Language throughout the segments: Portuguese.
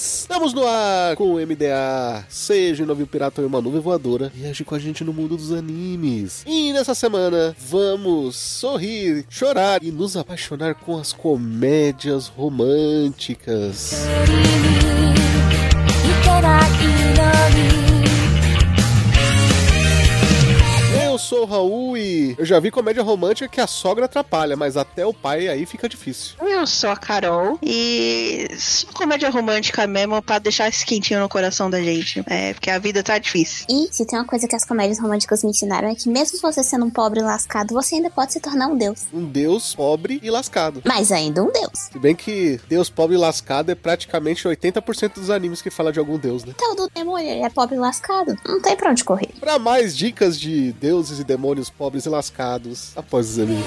Estamos no ar com o MDA. Seja novo pirata ou uma nuvem voadora. Viaje com a gente no mundo dos animes. E nessa semana vamos sorrir, chorar e nos apaixonar com as comédias românticas. い sou o Raul e eu já vi comédia romântica que a sogra atrapalha, mas até o pai aí fica difícil. Eu sou a Carol e só comédia romântica mesmo pra deixar esse quentinho no coração da gente. É, porque a vida tá difícil. E se tem uma coisa que as comédias românticas me ensinaram é que mesmo você sendo um pobre lascado, você ainda pode se tornar um deus. Um deus pobre e lascado. Mas ainda um deus. Se bem que Deus pobre e lascado é praticamente 80% dos animes que fala de algum deus, né? Então, do demônio, ele é pobre e lascado. Não tem pra onde correr. Para mais dicas de deuses e demônios pobres e lascados, após os animes.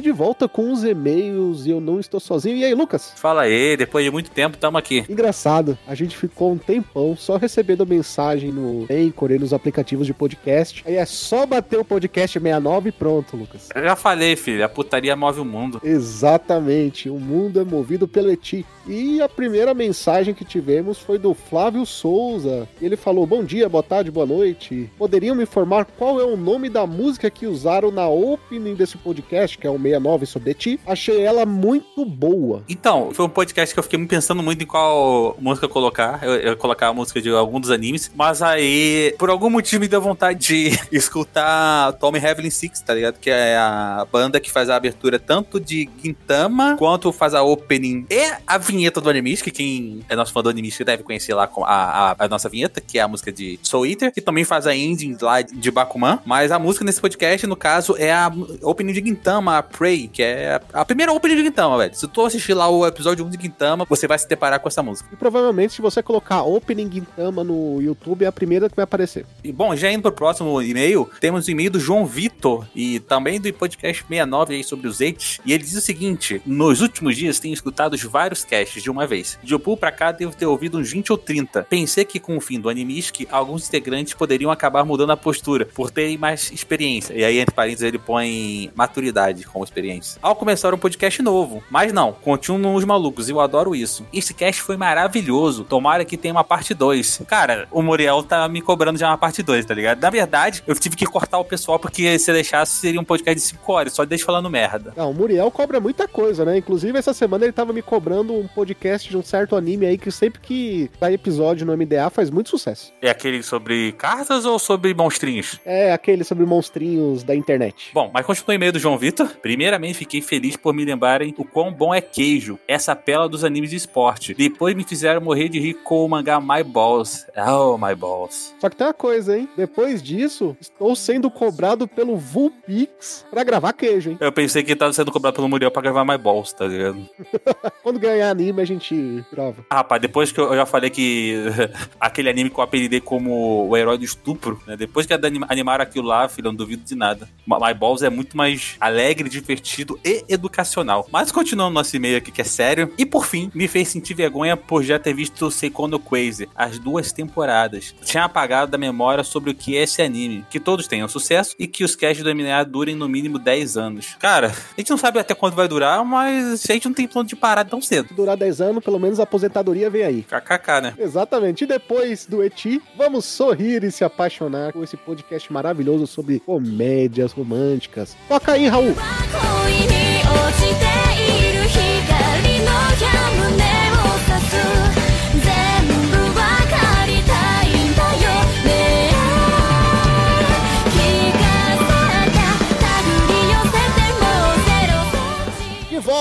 De volta com os e-mails e eu não estou sozinho. E aí, Lucas? Fala aí, depois de muito tempo, tamo aqui. Engraçado, a gente ficou um tempão só recebendo mensagem no Anchor e nos aplicativos de podcast. Aí é só bater o podcast 69 e pronto, Lucas. Eu já falei, filho, a putaria move o mundo. Exatamente, o mundo é movido pelo Eti. E a primeira mensagem que tivemos foi do Flávio Souza. Ele falou: Bom dia, boa tarde, boa noite. Poderiam me informar qual é o nome da música que usaram na opening desse podcast, que é o 69 sobre Eti? Achei ela muito boa. Então, foi um podcast que eu fiquei pensando muito em qual música colocar. Eu, eu colocar a música de algum dos animes. Mas aí, por algum motivo, me deu vontade de escutar Tommy Heavenly Six, tá ligado? Que é a banda que faz a abertura tanto de Gintama quanto faz a opening e a vinheta do Animist, que quem é nosso fã do Animist deve conhecer lá a, a, a nossa vinheta, que é a música de Soul Eater, que também faz a ending lá de Bakuman. Mas a música nesse podcast, no caso, é a opening de Gintama, a Que é a primeira opening de Gintama, velho. Se tu assistir lá o episódio 1 de Gintama, você vai se deparar com essa música. E provavelmente, se você colocar Opening Gintama no YouTube, é a primeira que vai aparecer. E, bom, já indo pro próximo e-mail, temos o e-mail do João Vitor e também do podcast 69 aí sobre os eight. E ele diz o seguinte: Nos últimos dias tenho escutado vários casts de uma vez. De Opul pra cá devo ter ouvido uns 20 ou 30. Pensei que com o fim do Animistic, alguns integrantes poderiam acabar mudando a postura por terem mais experiência. E aí, entre parênteses, ele põe maturidade como experiência. Ao começar um podcast novo. Mas não, continuam os malucos e eu adoro isso. Esse cast foi maravilhoso. Tomara que tenha uma parte 2. Cara, o Muriel tá me cobrando já uma parte 2, tá ligado? Na verdade, eu tive que cortar o pessoal porque se eu deixasse seria um podcast de 5 horas, só deixa falando merda. Não, o Muriel cobra muita coisa, né? Inclusive, essa semana ele tava me cobrando um podcast de um certo anime aí que sempre que sai episódio no MDA faz muito sucesso. É aquele sobre cartas ou sobre monstrinhos? É aquele sobre monstrinhos da internet. Bom, mas continua o e-mail do João Vitor. Primeiramente, fiquei feliz por me lembrarem o quão bom é queijo, essa pela dos animes de esporte. Depois me fizeram morrer de rir com o mangá My Balls. Oh, My Balls. Só que tem uma coisa, hein? Depois disso, estou sendo cobrado pelo Vulpix pra gravar queijo, hein? Eu pensei que tava sendo cobrado pelo Muriel pra gravar My Balls, tá ligado? Quando ganhar anime, a gente grava. Ah, rapaz, depois que eu já falei que aquele anime que eu apelidei como o herói do estupro, né? Depois que anim- animaram aquilo lá, filho, eu não duvido de nada. My Balls é muito mais alegre, divertido e educacional. Mas continuando nosso e-mail aqui, que é sério. E por fim, me fez sentir vergonha por já ter visto Seikono Crazy, as duas temporadas. Tinha apagado da memória sobre o que é esse anime. Que todos tenham sucesso e que os casts do MNA durem no mínimo 10 anos. Cara, a gente não sabe até quando vai durar, mas a gente não tem plano de parar tão cedo. Se durar 10 anos, pelo menos a aposentadoria vem aí. KKK, né? Exatamente. E depois do Eti, vamos sorrir e se apaixonar com esse podcast maravilhoso sobre comédias românticas. Toca aí, Raul! 恋に落ちている光の矢胸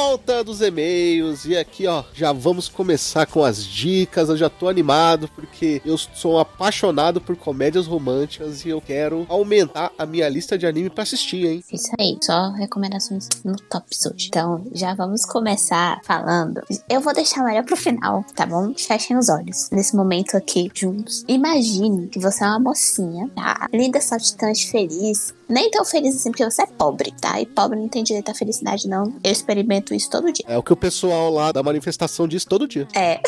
volta dos e-mails e aqui ó, já vamos começar com as dicas. Eu já tô animado porque eu sou apaixonado por comédias românticas e eu quero aumentar a minha lista de anime pra assistir, hein? Isso aí, só recomendações no tops hoje. Então, já vamos começar falando. Eu vou deixar melhor pro final, tá bom? Fechem os olhos nesse momento aqui juntos. Imagine que você é uma mocinha, tá? Linda, saltitante, feliz. Nem tão feliz assim porque você é pobre, tá? E pobre não tem direito à felicidade, não. Eu experimento isso todo dia. É o que o pessoal lá da manifestação diz todo dia. É.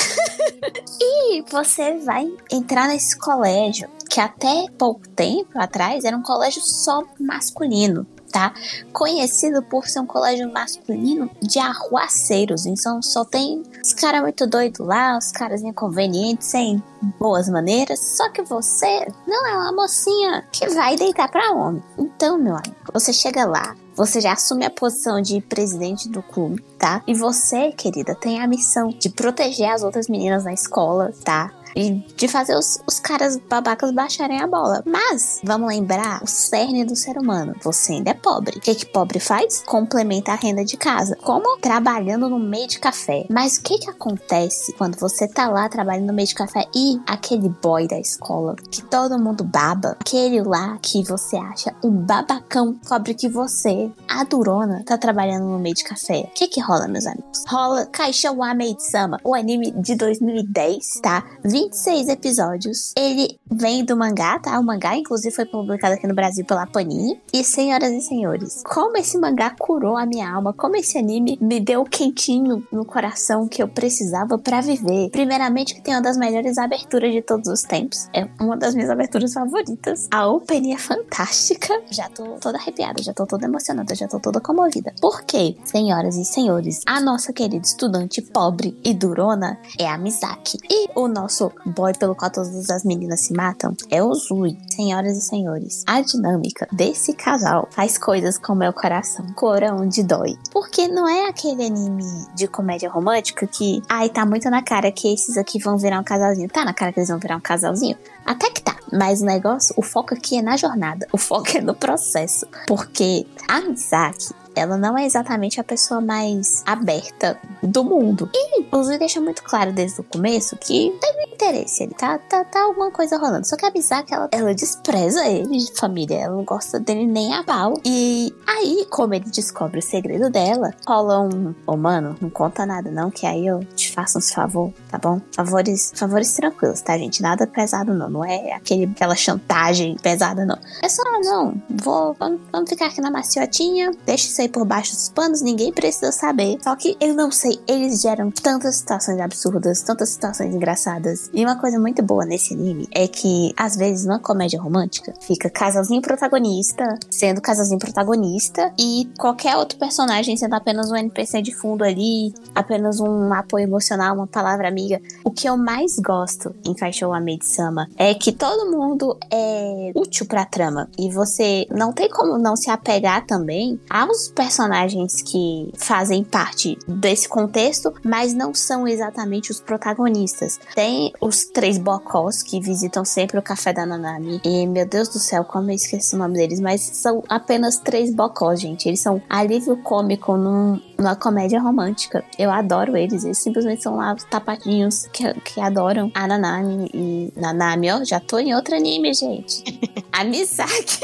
e você vai entrar nesse colégio que até pouco tempo atrás era um colégio só masculino. Tá? Conhecido por ser um colégio masculino de arruaceiros. Então só tem os caras muito doidos lá, os caras inconvenientes, sem boas maneiras. Só que você não é uma mocinha que vai deitar pra homem. Então, meu amigo, você chega lá, você já assume a posição de presidente do clube, tá? E você, querida, tem a missão de proteger as outras meninas na escola, tá? E de fazer os, os caras babacas baixarem a bola. Mas, vamos lembrar o cerne do ser humano. Você ainda é pobre. O que, que pobre faz? Complementa a renda de casa. Como? Trabalhando no meio de café. Mas o que, que acontece quando você tá lá trabalhando no meio de café e aquele boy da escola que todo mundo baba, aquele lá que você acha um babacão, cobre que você, a durona, tá trabalhando no meio de café. O que que rola, meus amigos? Rola Caixa wa Maid-sama, o anime de 2010, tá? 26 episódios. Ele vem do mangá, tá? O mangá, inclusive, foi publicado aqui no Brasil pela Panini. E, senhoras e senhores, como esse mangá curou a minha alma, como esse anime me deu o quentinho no coração que eu precisava pra viver. Primeiramente, que tem uma das melhores aberturas de todos os tempos. É uma das minhas aberturas favoritas. A opening é fantástica. Já tô toda arrepiada, já tô toda emocionada, já tô toda comovida. Por quê? Senhoras e senhores, a nossa querida estudante pobre e durona é a Misaki. E o nosso boy pelo qual todas as meninas se matam é o Zui. Senhoras e senhores, a dinâmica desse casal faz coisas com meu coração. Cora onde dói. Porque não é aquele anime de comédia romântica que, ai, tá muito na cara que esses aqui vão virar um casalzinho. Tá na cara que eles vão virar um casalzinho? Até que tá. Mas o negócio, o foco aqui é na jornada. O foco é no processo. Porque a Misaki, ela não é exatamente a pessoa mais aberta do mundo. E o Zui deixa muito claro desde o começo que tem interesse ele tá, tá, tá alguma coisa rolando. Só que a Misaki, ela, ela despreza ele de família, ela não gosta dele nem a pau. E aí, como ele descobre o segredo dela, rola um, ô mano, não conta nada não, que aí eu te faço uns favor, tá bom? Favores, favores tranquilos, tá, gente? Nada pesado não, não é aquele, aquela chantagem pesada não. É só, não, vou, vamos, vamos ficar aqui na maciotinha, deixa isso aí por baixo dos panos, ninguém precisa saber. Só que eu não sei, eles geram tantas situações absurdas, tantas situações engraçadas. E uma coisa muito boa nesse anime é que, às vezes, numa comédia romântica, fica casalzinho protagonista sendo casalzinho protagonista e qualquer outro personagem sendo apenas um NPC de fundo ali, apenas um apoio emocional, uma palavra amiga. O que eu mais gosto em Kaishou Maid-sama é que todo mundo é útil pra trama. E você não tem como não se apegar também aos personagens que fazem parte desse contexto, mas não são exatamente os protagonistas. Tem os três bocós que visitam sempre o café da Nanami. E, meu Deus do céu, como eu esqueci o nome deles, mas são apenas três bocós, gente. Eles são alívio cômico num, numa comédia romântica. Eu adoro eles. Eles simplesmente são lá os tapadinhos que, que adoram a Nanami e Nanami, ó, já tô em outro anime, gente. a Misaki.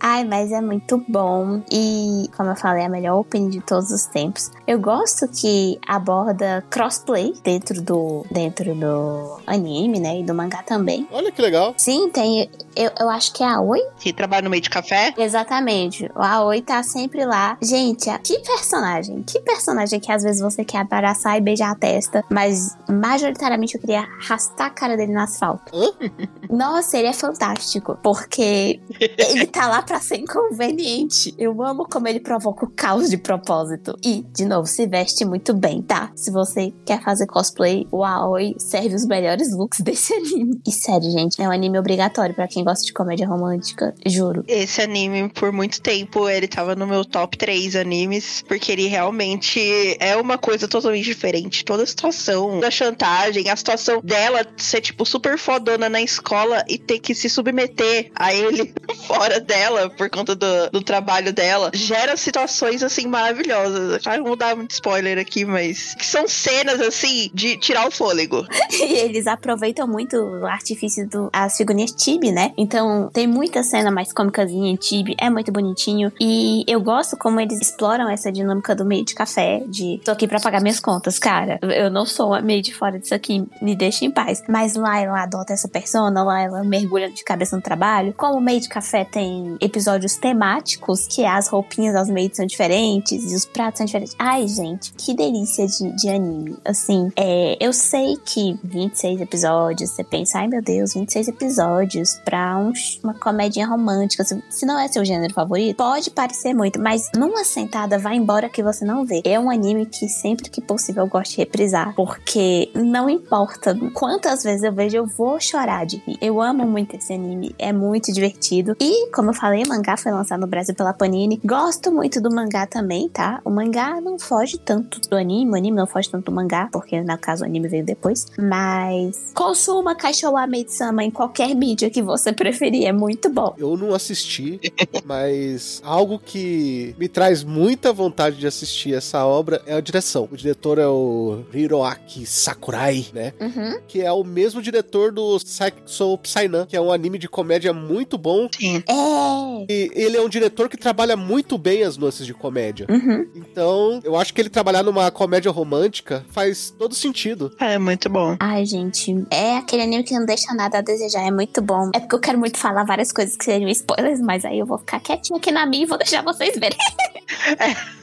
Ai, mas é muito bom. E, como eu falei, é a melhor opening de todos os tempos. Eu gosto que aborda crossplay dentro do, dentro do anime, né? E do mangá também. Olha que legal. Sim, tem. Eu, eu acho que é a Oi. Que trabalha no meio de café. Exatamente. O Aoi tá sempre lá. Gente, a- que personagem. Que personagem que às vezes você quer abraçar e beijar a testa. Mas majoritariamente eu queria arrastar a cara dele no asfalto. Nossa, ele é fantástico. Porque ele tá lá pra ser inconveniente. Eu amo como ele provoca o caos de propósito. E, de novo, se veste muito bem, tá? Se você quer fazer cosplay, o Aoi serve os melhores looks desse anime. E sério, gente, é um anime obrigatório pra quem gosta de comédia romântica. Juro. Esse anime, por muito tempo, ele tava no meu top 3 animes, porque ele realmente é uma coisa totalmente diferente. Toda a situação da chantagem, a situação dela ser, tipo, super fodona na escola e ter que se submeter a ele fora dela por conta do, do trabalho dela, gera situações, assim, maravilhosas. Não vou dar muito spoiler aqui, mas que são cenas, assim, de tirar o fôlego. E eles aproveitam muito o artifício do as figurinhas Tibi, né? Então tem muita cena mais cômicazinha em Tibi, é muito bonitinho. E eu gosto como eles exploram essa dinâmica do meio de café, de tô aqui pra pagar minhas contas, cara. Eu não sou a meio de fora disso aqui, me deixa em paz. Mas lá ela adota essa persona, lá ela mergulha de cabeça no trabalho. Como o meio de café tem episódios temáticos, que as roupinhas aos meios são diferentes e os pratos são diferentes. Ai, gente, que delícia de, de anime. Assim, é, eu sei que 26 episódios, você pensa, ai meu Deus, 26 episódios pra um- uma comedinha romântica. Se, se não é seu gênero favorito, pode parecer muito, mas numa sentada vai embora que você não vê. É um anime que sempre que possível eu gosto de reprisar, porque não importa quantas vezes eu vejo, eu vou chorar de rir. Eu amo muito esse anime, é muito divertido. E, como eu falei, o mangá foi lançado no Brasil pela Panini. Gosto muito do mangá também, tá? O mangá não foge tanto do anime, o anime não foge tanto do mangá, porque no caso o anime veio depois. Mas consuma Kaishowa Maid-sama em qualquer mídia que você preferir, é muito bom. Eu não assisti, mas algo que me traz muita vontade de assistir essa obra é a direção. O diretor é o Hiroaki Sakurai, né? Uhum. Que é o mesmo diretor do Sexo Psynan, que é um anime de comédia muito bom. Sim. É. E ele é um diretor que trabalha muito bem as nuances de comédia. Uhum. Então, eu acho que ele trabalhar numa comédia romântica faz todo sentido. É muito bom. Ai, gente, é aquele anime que não deixa nada a desejar, é muito bom. É porque eu quero muito falar várias coisas que seriam spoilers, mas aí eu vou ficar quietinha aqui na minha e vou deixar vocês verem.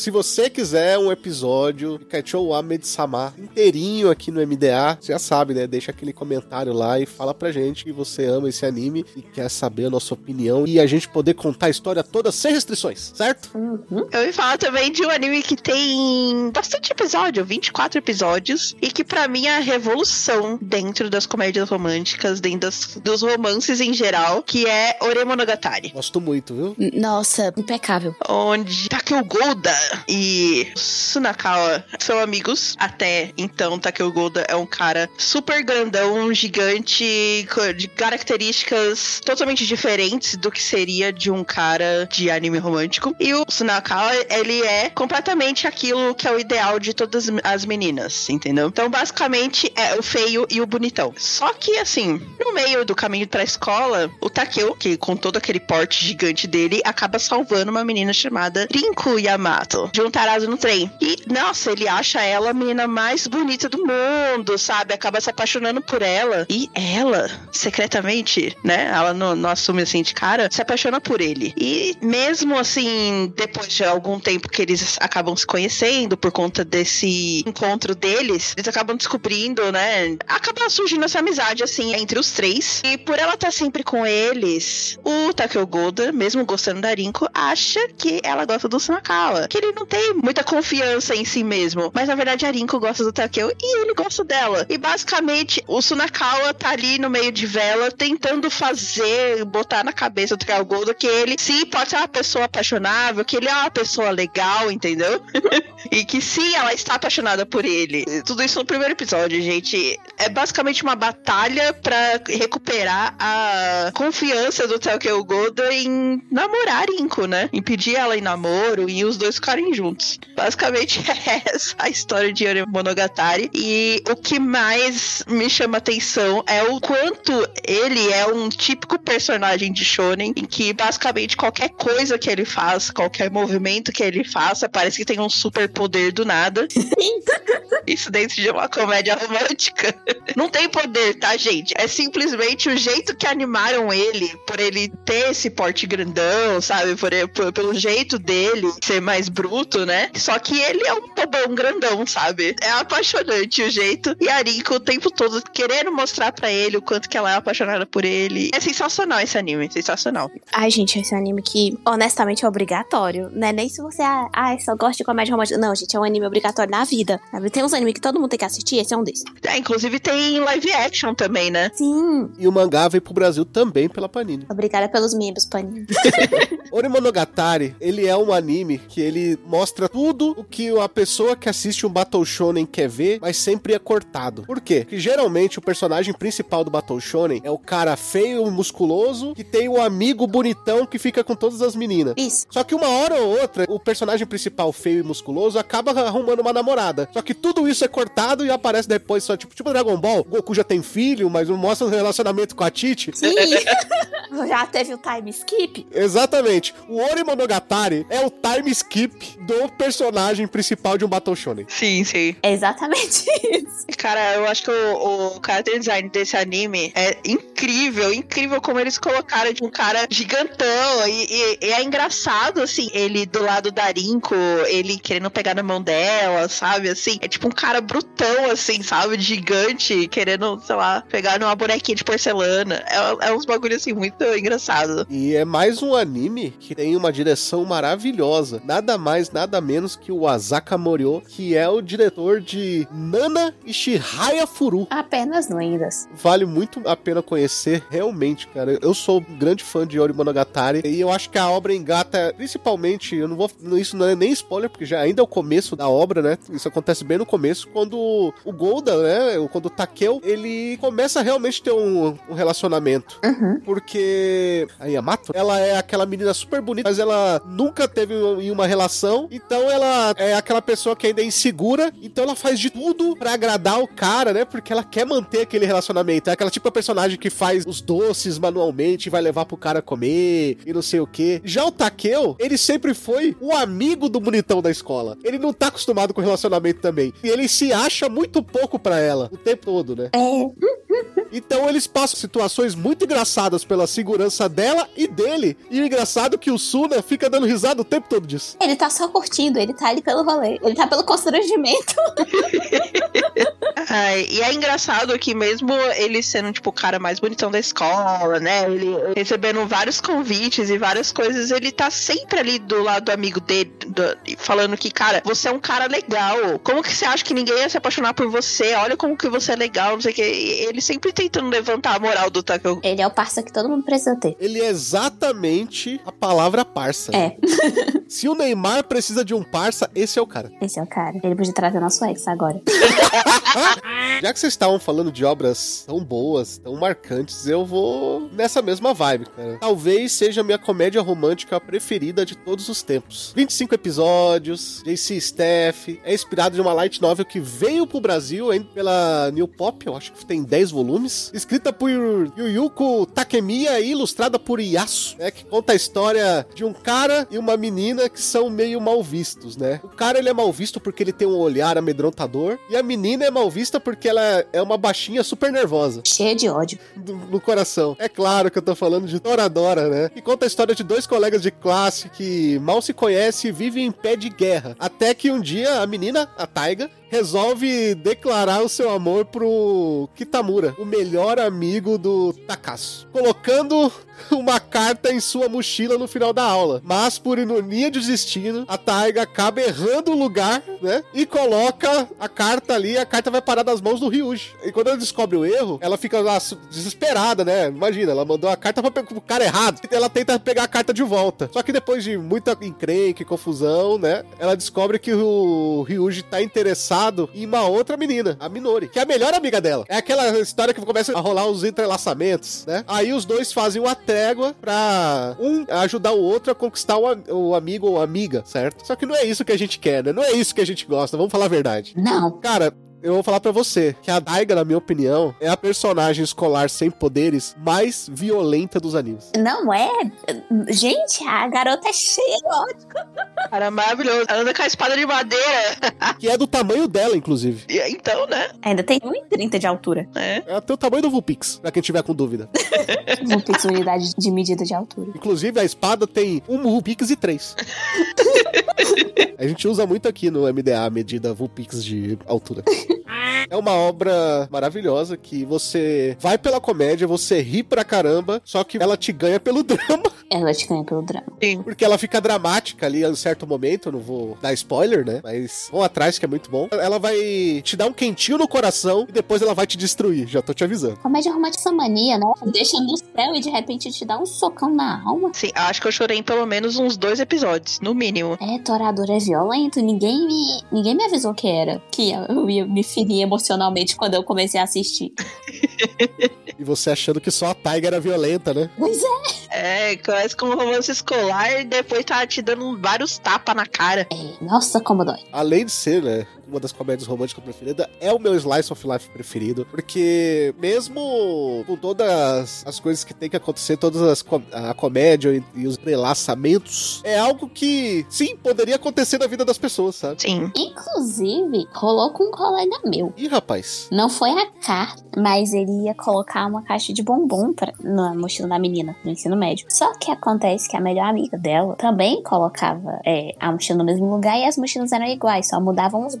Se você quiser um episódio de Kaichou wa Med-sama inteirinho aqui no MDA, você já sabe, né? Deixa aquele comentário lá e fala pra gente que você ama esse anime e quer saber a nossa opinião e a gente poder contar a história toda sem restrições, certo? Uhum. Eu ia falar também de um anime que tem bastante episódio, 24 episódios, e que pra mim é a revolução dentro das comédias românticas, dentro das- dos romances em geral, que é Oremonogatari. Gosto muito, viu? Nossa, impecável. Onde Takeo Golda e Sunakawa são amigos. Até então, Takeo Golda é um cara super grandão, gigante, de características totalmente diferentes do que seria de um cara de anime romântico. E o Sunakawa, ele é completamente aquilo que é o ideal de todas as meninas, entendeu? Então, basicamente, é o feio e o bonitão. Só que, assim, no meio do caminho pra escola, o Takeo, que com todo aquele porte gigante dele, acaba salvando uma menina chamada Rinku Yamato, de um tarado no trem. E, nossa, ele acha ela a menina mais bonita do mundo, sabe? Acaba se apaixonando por ela. E ela, secretamente, né? Ela não, não assume assim de cara, se apaixona por ele. E mesmo assim, depois de algum tempo que eles acabam se conhecendo por conta desse encontro deles, eles acabam descobrindo, né? Acaba surgindo essa amizade, assim, entre os três. E por ela estar sempre com eles, o Takeo Golda, mesmo gostando da Rinko, acha que ela gosta do Sunakawa. Que ele não tem muita confiança em si mesmo. Mas na verdade a Rinko gosta do Takeo e ele gosta dela. E basicamente o Sunakawa tá ali no meio de vela tentando fazer, botar na cabeça do Takeo Golda que ele sim pode ser uma pessoa apaixonável, que ele é uma pessoa legal, entendeu? e que sim, ela está apaixonada por ele. Tudo isso no primeiro episódio, gente. É basicamente uma batalha pra recuperar a confiança do Takeo Golda em namorar Rinko, né? Em pedir ela em namoro e os dois ficarem juntos. Basicamente é essa a história de Yuri Monogatari. E o que mais me chama atenção é o quanto ele é um típico personagem de shonen em que basicamente qualquer coisa que ele faz, qualquer movimento que ele faça, parece que tem um super poder do nada. Isso dentro de uma comédia romântica. Não tem poder, tá, gente? É simplesmente o jeito que animaram ele, por ele ter esse porte grandão, sabe? Por, por- pelo jeito dele ser mais bruto, né? Só que ele é um bobão grandão, sabe? É apaixonante o jeito. E a Rinko o tempo todo querendo mostrar pra ele o quanto que ela é apaixonada por ele. É sensacional esse anime, sensacional. Ai, gente, esse é um anime que, honestamente, é obrigatório. Não é nem se você, ah, ah, só gosta de comédia romântica. Não, gente, é um anime obrigatório na vida. Tem uns animes que todo mundo tem que assistir, esse é um desses. É, inclusive tem live action também, né? Sim. E o mangá veio pro Brasil também pela Panini. Obrigada pelos membros, Paninho. Orimonogatari, ele é um anime que ele mostra tudo o que a pessoa que assiste um Battle Shonen quer ver, mas sempre é cortado. Por quê? Porque geralmente o personagem principal do Battle Shonen é o cara feio e musculoso que tem o amigo bonitão que fica com todas as meninas. Isso. Só que uma hora ou outra, o personagem principal feio e musculoso acaba arrumando uma namorada. Só que tudo isso é cortado e aparece depois só, tipo, tipo Dragon Ball. Goku já tem filho, mas não mostra o relacionamento com a Titi. Sim. Já teve o time skip? Exatamente. O Ori Monogatari é o time skip do personagem principal de um Battle Shonen. Sim, sim. É exatamente isso. Cara, eu acho que o, o character design desse anime é incrível, incrível como eles colocaram de um cara gigantão. E, e- e é engraçado, assim, ele do lado da Rinko, ele querendo pegar na mão dela, sabe? Assim, é tipo um cara brutão, assim, sabe? Gigante, querendo, sei lá, pegar numa bonequinha de porcelana. É, é uns bagulho assim, muito engraçado. E é mais um anime que tem uma direção maravilhosa. Nada mais, nada menos que o Asaka Morio, que é o diretor de Nana e Shihaya Furu. Apenas lendas. Vale muito a pena conhecer, realmente, cara. Eu sou um grande fã de Ori Monogatari e eu acho que a obra engata, principalmente, eu não vou. Isso não é nem spoiler, porque já ainda é o começo da obra, né? Isso acontece bem no começo, quando o Golda, né? Quando o Takeo, ele começa a realmente ter um, um relacionamento. Uhum. Porque a Yamato, ela é aquela menina super bonita, mas ela nunca teve uma relação. Então ela é aquela pessoa que ainda é insegura. Então ela faz de tudo pra agradar o cara, né? Porque ela quer manter aquele relacionamento. É aquela tipo de personagem que faz os doces manualmente vai levar pro cara comer e não sei o que. Já o Takeo, ele sempre foi o amigo do bonitão da escola. Ele não tá acostumado com relacionamento também. E ele se acha muito pouco pra ela o tempo todo, né? É, Então eles passam situações muito engraçadas pela segurança dela e dele. E o engraçado é que o Suna fica dando risada o tempo todo disso. ele tá só curtindo, ele tá ali pelo rolê. Ele tá pelo constrangimento. Ai, e é engraçado que mesmo ele sendo, tipo, o cara mais bonitão da escola, né? Ele recebendo vários convites e várias coisas, ele tá sempre ali do lado do amigo dele, do- falando que, cara, você é um cara legal. Como que você acha que ninguém ia se apaixonar por você? Olha como que você é legal, não sei o que. Ele sempre tentando levantar a moral do Takeo. Ele é o parça que todo mundo precisa ter. Ele é exatamente a palavra parça. É, Se o Neymar precisa de um parça, esse é o cara. esse é o cara. Ele podia trazer nosso ex agora. Já que vocês estavam falando de obras tão boas, tão marcantes, eu vou nessa mesma vibe, cara. Talvez seja a minha comédia romântica preferida de todos os tempos. 25 episódios, JC Staff, é inspirado de uma light novel que veio pro Brasil pela New Pop, eu acho que tem 10 volumes, escrita por Yuyuko Takemiya e ilustrada por Yasu, né, que conta a história de um cara e uma menina menina que são meio mal vistos, né? O cara ele é mal visto porque ele tem um olhar amedrontador e a menina é mal vista porque ela é uma baixinha super nervosa Cheia de ódio. do- no coração. É claro que eu tô falando de Toradora, né? E conta a história de dois colegas de classe que mal se conhecem e vivem em pé de guerra. Até que um dia a menina, a Taiga, resolve declarar o seu amor pro Kitamura, o melhor amigo do Takasu, colocando uma carta em sua mochila no final da aula. Mas por ironia de destino, a Taiga acaba errando o lugar, né? E coloca a carta ali, a carta vai parar nas mãos do Ryuji. E quando ela descobre o erro, ela fica lá desesperada, né? Imagina, ela mandou a carta pe- pro cara errado. Ela tenta pegar a carta de volta. Só que depois de muita encrenca e confusão, né? Ela descobre que o Ryuji tá interessado em uma outra menina, a Minori, que é a melhor amiga dela. É aquela história que começa a rolar os entrelaçamentos, né? Aí os dois fazem uma trégua pra um ajudar o outro a conquistar o, am- o amigo ou amiga, certo? Só que não é isso que a gente quer, né? Não é isso que a gente gosta, vamos falar a verdade. Não. Cara, eu vou falar pra você que a Daiga, na minha opinião, é a personagem escolar sem poderes mais violenta dos animes. Não é? Gente, a garota é cheia de ódio. Cara, maravilhoso. Ela anda com a espada de madeira. Que é do tamanho dela, inclusive. E- Então, né? Ainda tem 1,30 de altura. É. É até o tamanho do Vulpix, pra quem tiver com dúvida. Tem sua unidade de medida de altura. Inclusive, a espada tem um Vulpix e três. a gente usa muito aqui no MDA a medida Vulpix de altura. É uma obra maravilhosa que você vai pela comédia, você ri pra caramba, só que ela te ganha pelo drama, Ela te ganha pelo drama. Sim. porque ela fica dramática ali em um certo momento, eu não vou dar spoiler, né? Mas vão atrás que é muito bom. Ela vai te dar um quentinho no coração e depois ela vai te destruir, já tô te avisando. Comédia romântica essa mania, né? Deixa no céu e de repente te dá um socão na alma. Sim, acho que eu chorei em pelo menos uns dois episódios, no mínimo. É, Torador é violento. Ninguém me, ninguém me avisou que era. Que eu ia me ferir emocionalmente quando eu comecei a assistir. E você achando que só a Taiga era violenta, né? Pois é. É, começa como romance escolar e depois tá te dando vários tapas na cara. É, Nossa, como dói. além de ser, né, uma das comédias românticas preferidas, é o meu Slice of Life preferido, porque mesmo com todas as coisas que tem que acontecer, todas as com- a comédia e, e os relaçamentos, é algo que, sim, poderia acontecer na vida das pessoas, sabe? Sim. Inclusive, rolou com um colega meu. Ih, rapaz, Não foi a carta, mas ele ia colocar uma caixa de bombom pra, na mochila da menina, no ensino médio. Só que acontece que a melhor amiga dela também colocava é, a mochila no mesmo lugar e as mochilas eram iguais, só mudavam os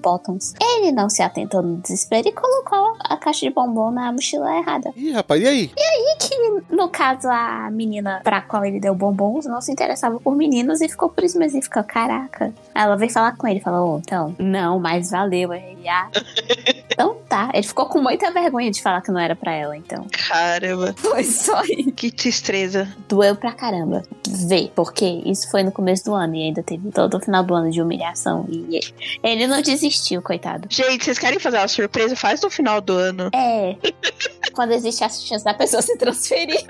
Ele não se atentou no desespero e colocou a caixa de bombom na mochila errada. ih, rapaz, e aí? E que, no caso, a menina pra qual ele deu bombons não se interessava por meninos e ficou por isso mesmo. E ficou, caraca. Aí Ela veio falar com ele, falou, "Ô, então, não, mas valeu. Aí ah, então tá. Ele ficou com muita vergonha de falar que não era pra ela, então. Caramba. Foi só isso. Que tristeza. Doeu pra caramba ver, porque isso foi no começo do ano e ainda teve todo o final do ano de humilhação. E ele não desistiu, coitado. Gente, vocês querem fazer uma surpresa? Faz no final do ano. É. Quando existe a chance da pessoa se transferir.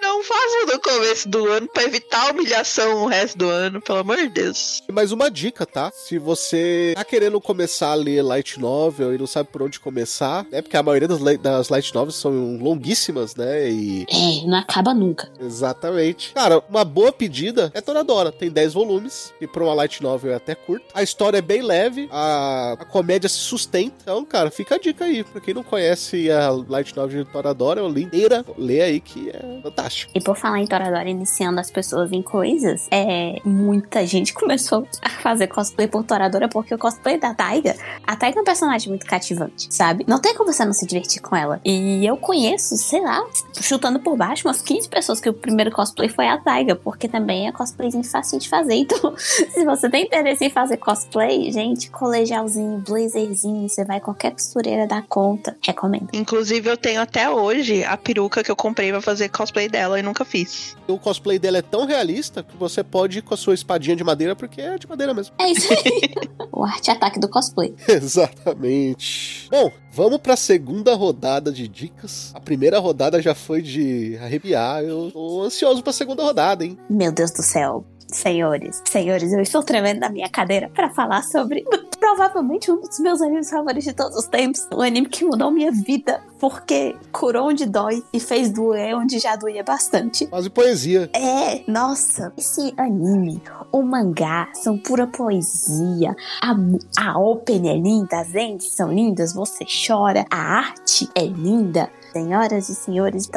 Não façam no começo do ano pra evitar a humilhação o resto do ano, pelo amor de Deus. Mais uma dica, tá? Se você tá querendo começar a ler light novel e não sabe por onde começar, né? Porque a maioria das, das light novels são longuíssimas, né? E É, não acaba nunca. Exatamente. Cara, uma boa pedida é Toradora. Tem 10 volumes, e pra uma light novel é até curta. A história é bem leve, a, a comédia se sustenta. Então, cara, fica a dica aí. Pra quem não conhece a light novel de Toradora, eu li inteira. Lê aí que é fantástico. E por falar em Toradora iniciando as pessoas em coisas, é, muita gente começou a fazer cosplay por Toradora porque o cosplay da Taiga, a Taiga é um personagem muito cativante, sabe? Não tem como você não se divertir com ela. E eu conheço, sei lá, chutando por baixo, umas 15 pessoas que o primeiro cosplay foi a Taiga, porque também é cosplayzinho fácil de fazer. Então, se você tem interesse em fazer cosplay, gente, colegialzinho, blazerzinho, você vai qualquer costureira dar conta. Recomendo. Inclusive, eu tenho até hoje a peruca que eu comprei pra fazer cosplay dela e nunca fiz. O cosplay dela é tão realista que você pode ir com a sua espadinha de madeira, porque é de madeira mesmo. É isso aí. o arte-ataque do cosplay. Exatamente. Bom, vamos pra segunda rodada de dicas. A primeira rodada já foi de arrepiar. Eu tô ansioso pra segunda rodada, hein? Meu Deus do céu. Senhores, senhores, eu estou tremendo na minha cadeira para falar sobre provavelmente um dos meus animes favoritos de todos os tempos. Um anime que mudou minha vida, porque curou onde dói e fez doer onde já doía bastante. Quase poesia. É, nossa, esse anime, o mangá são pura poesia. A, a open é linda, as ends são lindas, você chora, a arte é linda. Senhoras e senhores,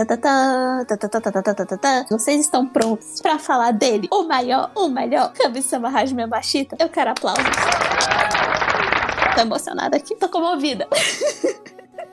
vocês estão prontos para falar dele? O maior, o melhor, Kami-sama Hajime Mashita. Eu quero aplausos. Tô emocionada aqui, tô comovida.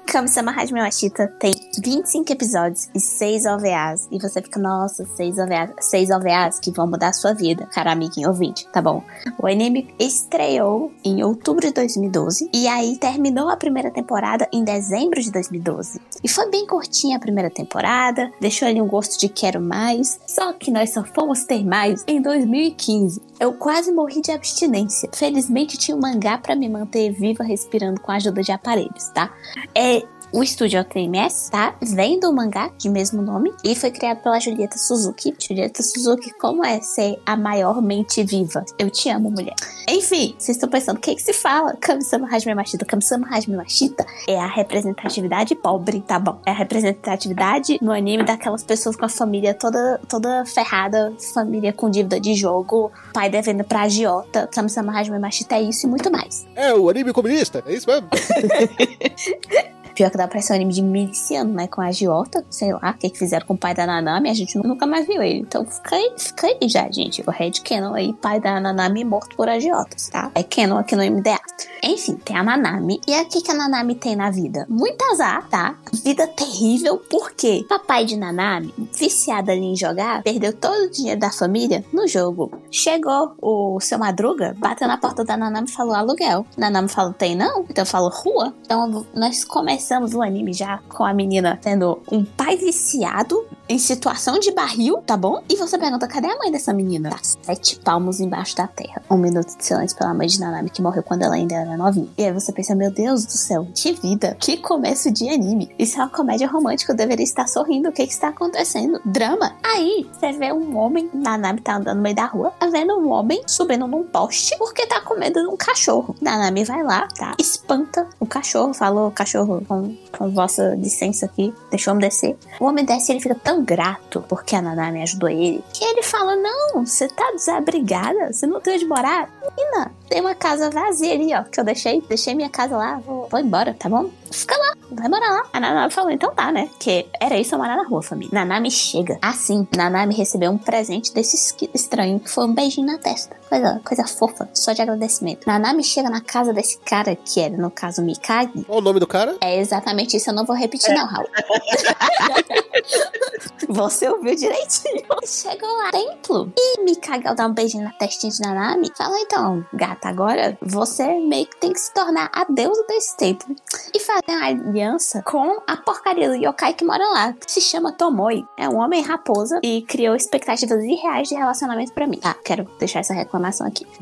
Kami-sama Hajime Machita tem 25 episódios e 6 OVAs. E você fica, nossa, 6 OVAs, 6 OVAs que vão mudar a sua vida, cara amiguinho ouvinte, tá bom? O anime estreou em outubro de 2012 e aí terminou a primeira temporada em dezembro de 2012. E foi bem curtinha a primeira temporada, deixou ali um gosto de quero mais, só que nós só fomos ter mais em 2015. Eu quase morri de abstinência. Felizmente tinha um mangá pra me manter viva respirando com a ajuda de aparelhos, tá? É o estúdio OTMS, tá? Vem do mangá de mesmo nome e foi criado pela Julieta Suzuki. Julieta Suzuki, como é ser a maior mente viva? Eu te amo, mulher. Enfim, vocês estão pensando, o que, que se fala? Kami-sama Hajime Machita. Kami-sama Hajime Machita é a representatividade pobre, tá bom? É a representatividade no anime daquelas pessoas com a família toda, toda ferrada, família com dívida de jogo, pai devendo pra agiota. Kami-sama Hajime Machita é isso e muito mais. É o anime comunista, é isso mesmo? Pior que dá pra ser um anime de miliciano, né? Com a agiota, sei lá, o que, que fizeram com o pai da Nanami, a gente nunca mais viu ele. Então fica aí, fica aí já, gente. O Red Canon aí, pai da Nanami morto por agiotas, tá? É Canon aqui no MDA. Enfim, tem a Nanami. E o que, a Nanami tem na vida? Muito azar, tá? Vida terrível, porque papai de Nanami, viciado ali em jogar, perdeu todo o dinheiro da família no jogo. Chegou o seu Madruga, bateu na porta da Nanami e falou aluguel. Nanami falou, tem não? Então falou rua. Então nós começamos o anime já com a menina tendo um pai viciado em situação de barril, tá bom? E você pergunta, cadê a mãe dessa menina? Tá sete palmos embaixo da terra. Um minuto de silêncio pela mãe de Nanami, que morreu quando ela ainda era novinha. E aí você pensa, meu Deus do céu, que vida, que começo de anime. Isso é uma comédia romântica, eu deveria estar sorrindo, o que que está acontecendo? Drama. Aí, você vê um homem, Nanami tá andando no meio da rua, tá vendo um homem subindo num poste, porque tá com medo de um cachorro. Nanami vai lá, tá? Espanta o cachorro, falou, cachorro, com, com vossa licença aqui, deixa eu descer. O homem desce e ele fica tão grato porque a Nanami ajudou ele, que ele fala, não, você tá desabrigada, você não tem onde morar? Menina, tem uma casa vazia ali, ó, que eu deixei, deixei minha casa lá, vou, vou embora, tá bom? Fica lá, vai morar lá. A Nanami falou, então tá, né? Que era isso eu morar na rua, família. Nanami chega. Assim, Nanami recebeu um presente desse estranho, que foi um beijinho na testa. Coisa, coisa fofa, só de agradecimento. Nanami chega na casa desse cara, que era, no caso, Mikagi. Qual o nome do cara? É exatamente isso, eu não vou repetir, não, Raul. Você ouviu direitinho. Chegou lá, templo. E Mikage, ao dar um beijinho na testinha de Nanami, fala: então, gata, agora você meio que tem que se tornar a deusa desse templo. E fazer uma aliança com a porcaria do yokai que mora lá, que se chama Tomoi. É um homem raposa e criou expectativas irreais de relacionamento pra mim. Tá, quero deixar essa reclamação aqui.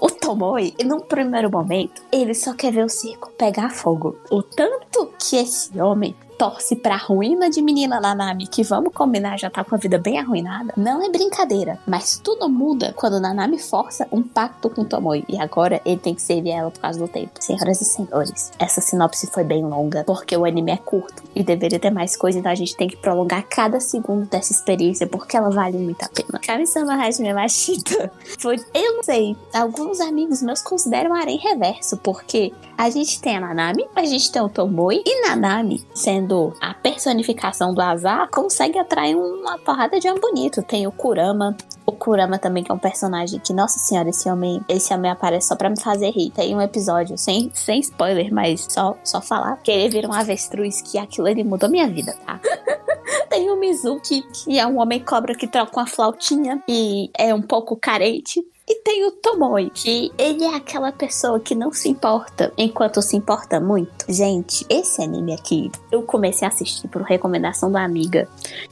O Tomoi, num primeiro momento, ele só quer ver o circo pegar fogo. O tanto que esse homem torce pra ruína de menina Nanami, que vamos combinar, já tá com a vida bem arruinada, não é brincadeira. Mas tudo muda quando Nanami força um pacto com Tomoi. E agora ele tem que servir ela por causa do tempo. Senhoras e senhores, essa sinopse foi bem longa, porque o anime é curto e deveria ter mais coisa, então a gente tem que prolongar cada segundo dessa experiência, porque ela vale muito a pena. Kami-sama Hajime Machita foi, eu não sei, alguns amigos meus consideram harém reverso, porque a gente tem a Nanami, a gente tem o Tomoi, e Nanami, sendo a personificação do azar, consegue atrair uma porrada de homem bonito. Tem o Kurama, o Kurama também, que é um personagem que, nossa senhora, esse homem, esse homem aparece só pra me fazer rir. Tem um episódio, sem, sem spoiler, mas só, só falar, que ele vira um avestruz, que aquilo ele mudou minha vida, tá? Tem o Mizuki, que é um homem cobra que troca uma flautinha e é um pouco carente. E tem o Tomoi, que ele é aquela pessoa que não se importa enquanto se importa muito. Gente, esse anime aqui, eu comecei a assistir por recomendação da amiga.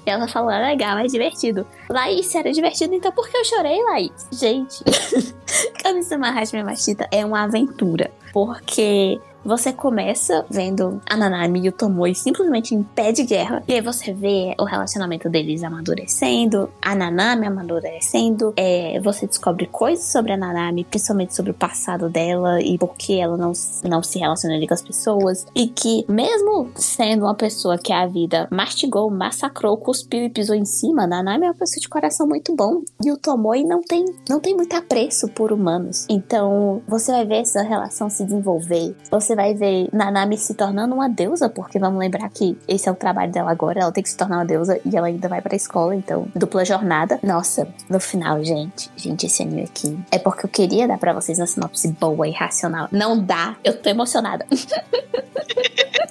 E ela falou, é legal, é divertido. Laís, era divertido, então por que eu chorei, Laís? Gente, Kami-sama Hajime Machita é uma aventura. Porque Você começa vendo a Nanami e o Tomoe simplesmente em pé de guerra. E aí você vê o relacionamento deles amadurecendo, a Nanami amadurecendo. É, você descobre coisas sobre a Nanami, principalmente sobre o passado dela e por que ela não, não se relaciona com as pessoas. E que, mesmo sendo uma pessoa que a vida mastigou, massacrou, cuspiu e pisou em cima, a Nanami é uma pessoa de coração muito bom. E o Tomoe não tem, não tem muito apreço por humanos. Então, você vai ver essa relação se desenvolver. Você vai ver Nanami se tornando uma deusa, porque vamos lembrar que esse é o trabalho dela agora. Ela tem que se tornar uma deusa e ela ainda vai pra escola, então, dupla jornada. Nossa, no final, gente, gente, esse anime aqui é porque eu queria dar pra vocês uma sinopse boa e racional. Não dá, eu tô emocionada.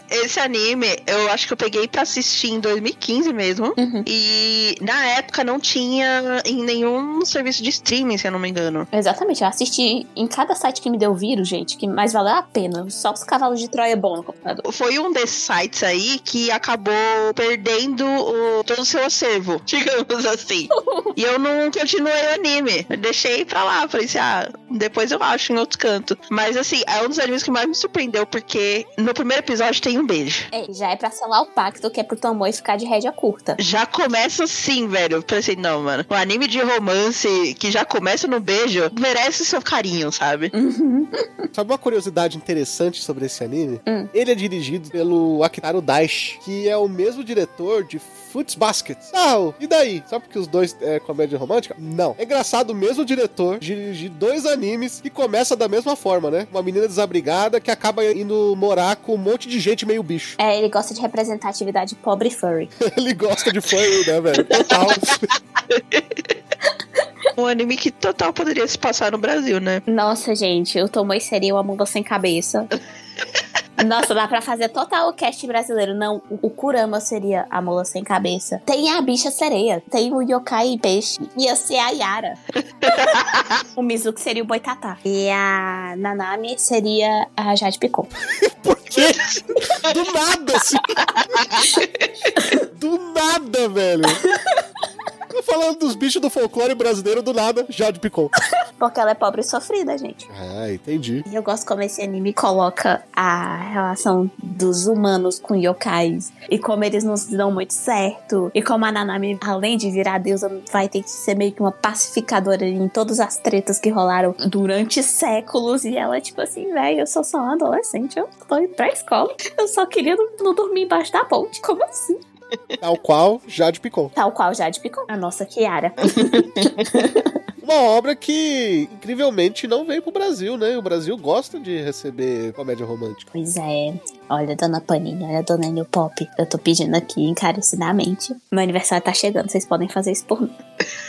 Esse anime, eu acho que eu peguei pra assistir em 2015 mesmo. Uhum. E na época não tinha em nenhum serviço de streaming, se eu não me engano. Exatamente, eu assisti em cada site que me deu vírus, gente, que mais valeu a pena. Só os cavalos de Troia bom no computador. Foi um desses sites aí que acabou perdendo o- todo o seu acervo, digamos assim. e eu não continuei o anime. Eu deixei pra lá. Falei assim, ah, depois eu acho em outro canto. Mas assim, é um dos animes que mais me surpreendeu, porque no primeiro episódio tem um beijo. É, já é pra selar o pacto que é pro Tomoe ficar de rédea curta. Já começa assim, velho. Eu Pensei, não, mano. Um anime de romance que já começa no beijo merece seu carinho, sabe? Sabe uma curiosidade interessante sobre esse anime? Hum. Ele é dirigido pelo Akitaro Daishi, que é o mesmo diretor de Fruits Basket. Ah, e daí? Só porque os dois é comédia romântica? Não. É engraçado o mesmo diretor dirigir dois animes que começa da mesma forma, né? Uma menina desabrigada que acaba indo morar com um monte de gente meio bicho. É, ele gosta de representatividade pobre e furry. Ele gosta de furry, né, velho? Total. Um anime que total poderia se passar no Brasil, né? Nossa, gente, o Tomoe seria uma mula sem cabeça. Nossa, dá pra fazer total o cast brasileiro. Não, o Kurama seria a mula sem cabeça. Tem a bicha sereia. Tem o yokai peixe. Ia ser a Yara. o Mizuki seria o Boitatá. E a Nanami seria a Jade Picon. Por quê? Do nada, assim. Do nada, velho. Falando dos bichos do folclore brasileiro, do nada, Jade Picon. Porque ela é pobre e sofrida, gente. Ah, entendi. E eu gosto como esse anime coloca a relação dos humanos com yokais. E como eles não se dão muito certo. E como a Nanami, além de virar deusa, vai ter que ser meio que uma pacificadora em todas as tretas que rolaram durante séculos. E ela é tipo assim, velho, eu sou só uma adolescente, eu tô indo pra escola. Eu só queria não, não dormir embaixo da ponte. Como assim? Tal qual Jade Picon. Tal qual Jade Picon, a nossa Kiara. Uma obra que, incrivelmente, não veio pro Brasil, né? O Brasil gosta de receber comédia romântica. Pois é. Olha, dona Panini, olha, dona New Pop. Eu tô pedindo aqui encarecidamente. Meu aniversário tá chegando, vocês podem fazer isso por mim.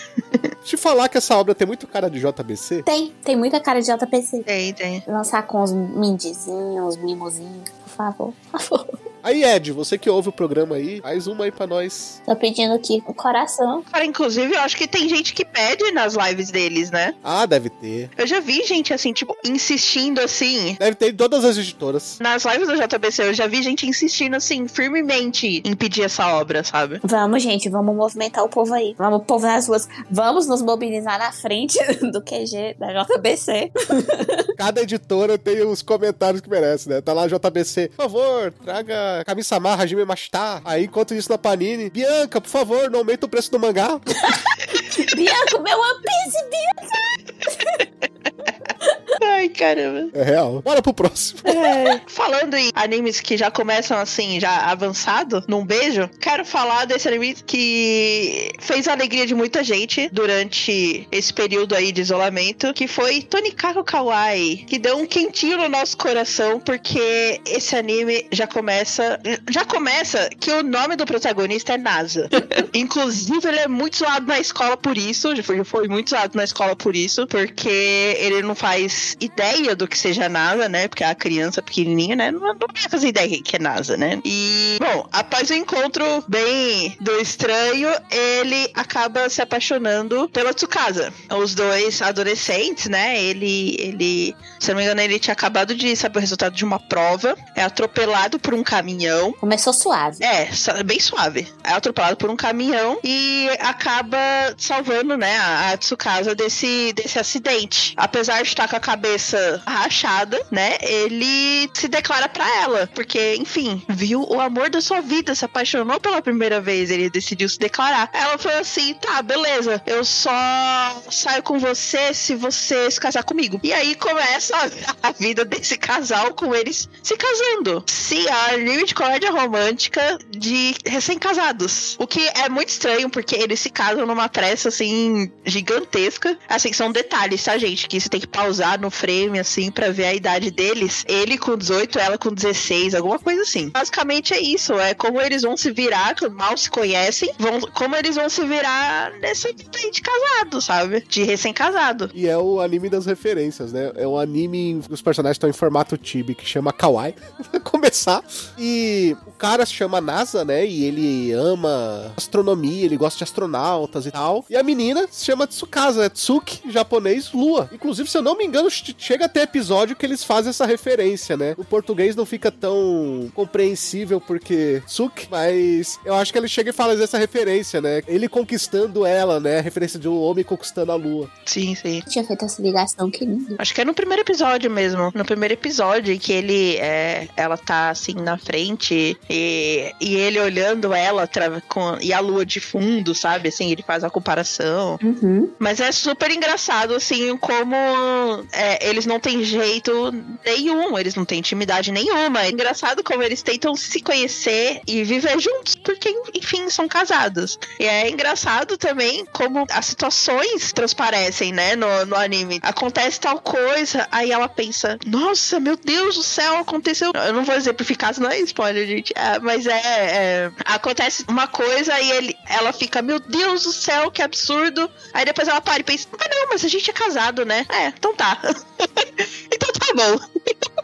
Te falar que essa obra tem muito cara de JBC? Tem, tem muita cara de JPC. Tem, tem. Lançar com os mindizinhos, mimozinhos, por favor, por favor. Aí, Ed, você que ouve o programa aí, faz uma aí pra nós. Tô pedindo aqui o coração. Cara, inclusive, eu acho que tem gente que pede nas lives deles, né? Ah, deve ter. Eu já vi gente, assim, tipo, insistindo, assim. Deve ter em todas as editoras. Nas lives do JBC, eu já vi gente insistindo, assim, firmemente em pedir essa obra, sabe? Vamos, gente, vamos movimentar o povo aí. Vamos, povo nas ruas. Vamos nos mobilizar na frente do QG da JBC. Cada editora tem os comentários que merece, né? Tá lá JBC, por favor, traga Kami-sama, Hajime Mashita. Aí, enquanto isso, na Panini, Bianca, por favor, não aumenta o preço do mangá. Bianca, meu One Piece, Bianca! Ai, caramba. É real. Bora pro próximo. Falando em animes que já começam assim, já avançado, num beijo, quero falar desse anime que fez a alegria de muita gente durante esse período aí de isolamento, que foi Tonikaku Kawaii, que deu um quentinho no nosso coração, porque esse anime já começa. Já começa que o nome do protagonista é Nasa. Inclusive, ele é muito zoado na escola por isso. Foi muito zoado na escola por isso, porque ele não faz ideia do que seja NASA, né? Porque a criança pequenininha, né? Não, não vai fazer ideia que é NASA, né? E, bom, após o encontro bem do estranho, ele acaba se apaixonando pela Tsukasa. Os dois adolescentes, né? Ele, ele, se não me engano, ele tinha acabado de saber o resultado de uma prova, é atropelado por um caminhão. Começou suave. É, bem suave. É atropelado por um caminhão e acaba salvando, né, a a Tsukasa desse, desse acidente. Apesar de estar com a cabeça rachada, né? Ele se declara pra ela, porque, enfim, viu o amor da sua vida, se apaixonou pela primeira vez, ele decidiu se declarar. Ela falou assim: tá, beleza, eu só saio com você se você se casar comigo. E aí começa a, vida desse casal com eles se casando. Sim, a de comédia romântica de recém-casados. O que é muito estranho, porque eles se casam numa pressa, assim, gigantesca. Assim, são detalhes, tá, gente? Que você tem que pausar no frame, assim, pra ver a idade deles. Ele com 18, ela com 16, alguma coisa assim. Basicamente é isso. É como eles vão se virar, mal se conhecem, vão, como eles vão se virar nessa de casado, sabe? De recém-casado. E é o anime das referências, né? É um anime os personagens estão em formato chibi, que chama Kawaii. Começar. E o cara se chama NASA, né? E ele ama astronomia, ele gosta de astronautas e tal. E a menina se chama Tsukasa, é Tsuki, japonês, lua. Inclusive, se eu não me engano, ch- chega até episódio que eles fazem essa referência, né? O português não fica tão compreensível porque Tsuki, mas eu acho que ele chega e fala essa referência, né? Ele conquistando ela, né? A referência de um homem conquistando a lua. Sim, sim. Tinha feito essa ligação, que lindo. Acho que é no primeiro episódio mesmo. No primeiro episódio que ele é, ela tá assim na frente e, e ele olhando ela tra- com, e a lua de fundo, sabe? Assim, ele faz a comparação. Uhum. Mas é super engraçado, assim, como é, eles não têm jeito nenhum, eles não têm intimidade nenhuma. É engraçado como eles tentam se conhecer e viver juntos, porque, enfim, são casados. E é engraçado também como as situações transparecem, né, no, no anime. Acontece tal coisa, aí ela pensa, nossa, meu Deus do céu, aconteceu. Eu não vou exemplificar, senão é spoiler, gente. É, mas é, é, Acontece uma coisa e ele, ela fica, meu Deus do céu, que absurdo. Aí depois ela para e pensa, ah não, mas a gente é casado, né? É, então tá. então tá bom.